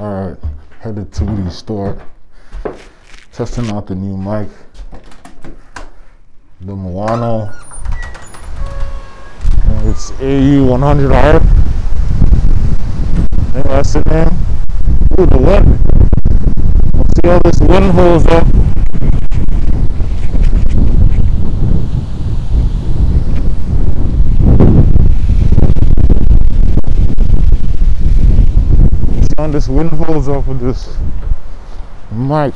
Alright, headed to the store. Testing out the new mic. The Milano. It's AU100R. I think that's the name. Ooh, the wind. See how this wind holds up. This wind holds up with this mic.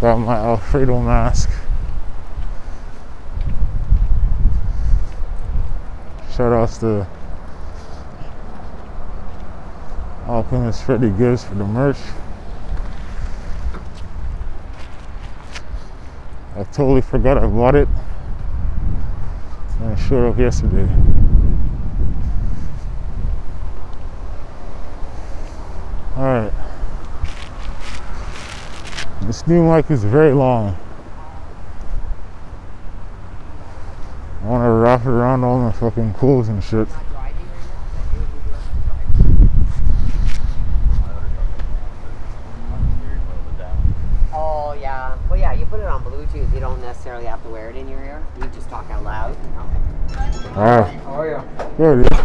Got my Alfredo mask. Shout outs to Alchemist Freddie Gibbs for the merch. I totally forgot I bought it. I showed up yesterday. Alright. This new mic is very long. I want to wrap it around all my fucking clothes and shit. Oh yeah. Well yeah, you put it on Bluetooth. You don't necessarily have to wear it in your ear. You just talk out loud. You know? Alright. How are you? Good, yeah.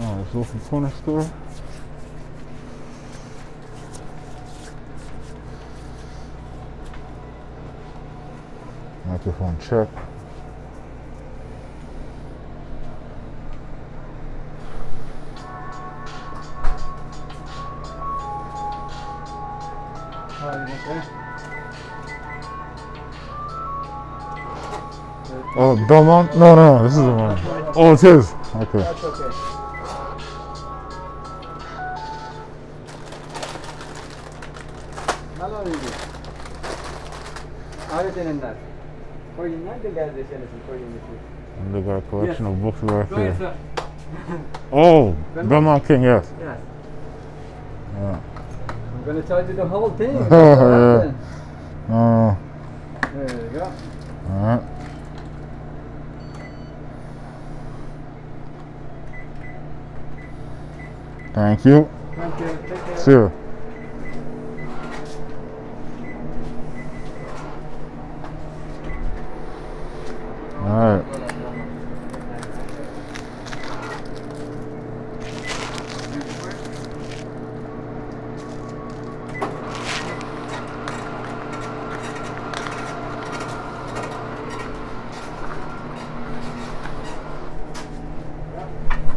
Oh, it's open corner store. Microphone check. How are you okay? Oh, Belmont? No, no, this is the one. Oh, it's his. Okay. That's okay. Hello Rudy. Öğretmenler. And they got a collection of books right Go ahead. Oh, Belmont King, yes. Yes. Yeah. I'm gonna tell you the whole thing. Yeah. Oh, There you go. alright. Thank you. Thank you. Take care. See you. Alright.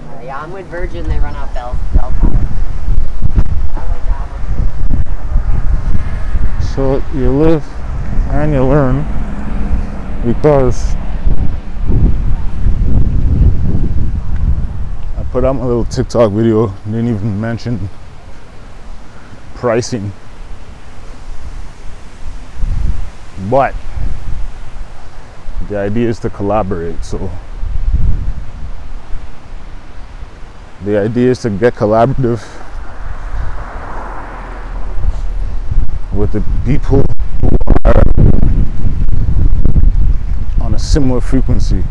Uh, yeah, I'm with Virgin. They run out Bell Bell Tower. I like that one. So you live and you learn because put out my little TikTok video, didn't even mention pricing. But the idea is to collaborate, so the idea is to get collaborative with the people who are on a similar frequency.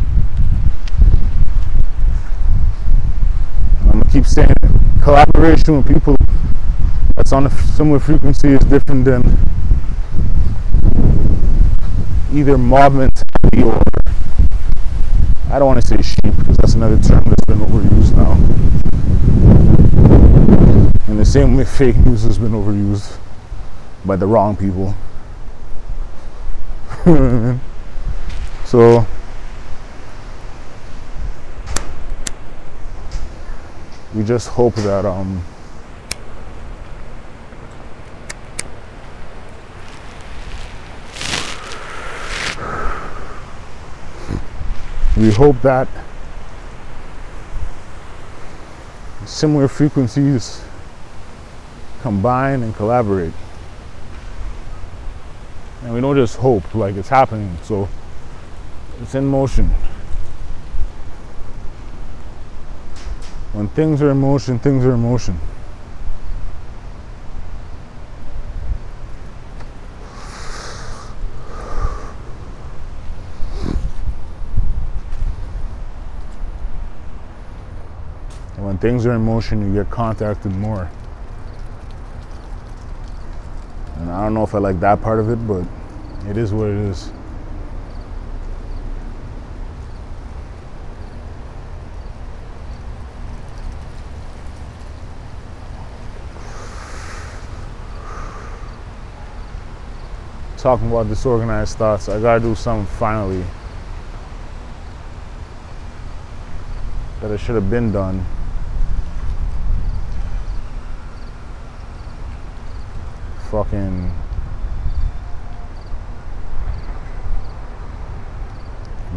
And I'm gonna keep saying it. Collaboration with people that's on a similar frequency is different than either mob mentality or I don't want to say sheep because that's another term that's been overused now. And the same way fake news has been overused by the wrong people. so we just hope that um we hope that similar frequencies combine and collaborate. And we don't just hope, like it's happening. So it's in motion. When things are in motion, things are in motion. And when things are in motion, you get contacted more. And I don't know if I like that part of it, but it is what it is. Talking about disorganized thoughts, I gotta do something finally that I should have been done. Fucking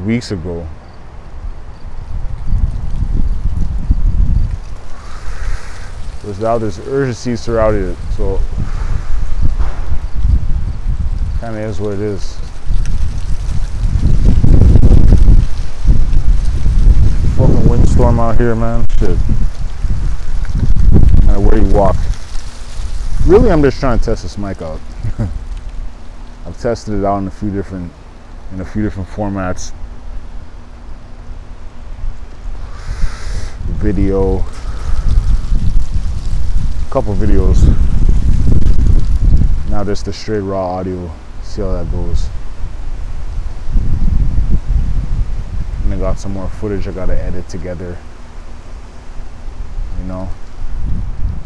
weeks ago. There's now this urgency surrounding it, so kind of is what it is. Fucking windstorm out here, man. Shit. No matter where you walk. Really, I'm just trying to test this mic out. I've tested it out in a few different, in a few different formats. Video, A couple videos. Now just the straight raw audio. See how that goes. And I got some more footage I gotta edit together. You know,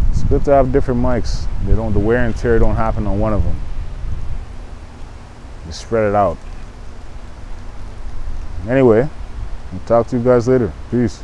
it's good to have different mics. They don't the wear and tear don't happen on one of them. You spread it out. Anyway, I'll talk to you guys later. Peace.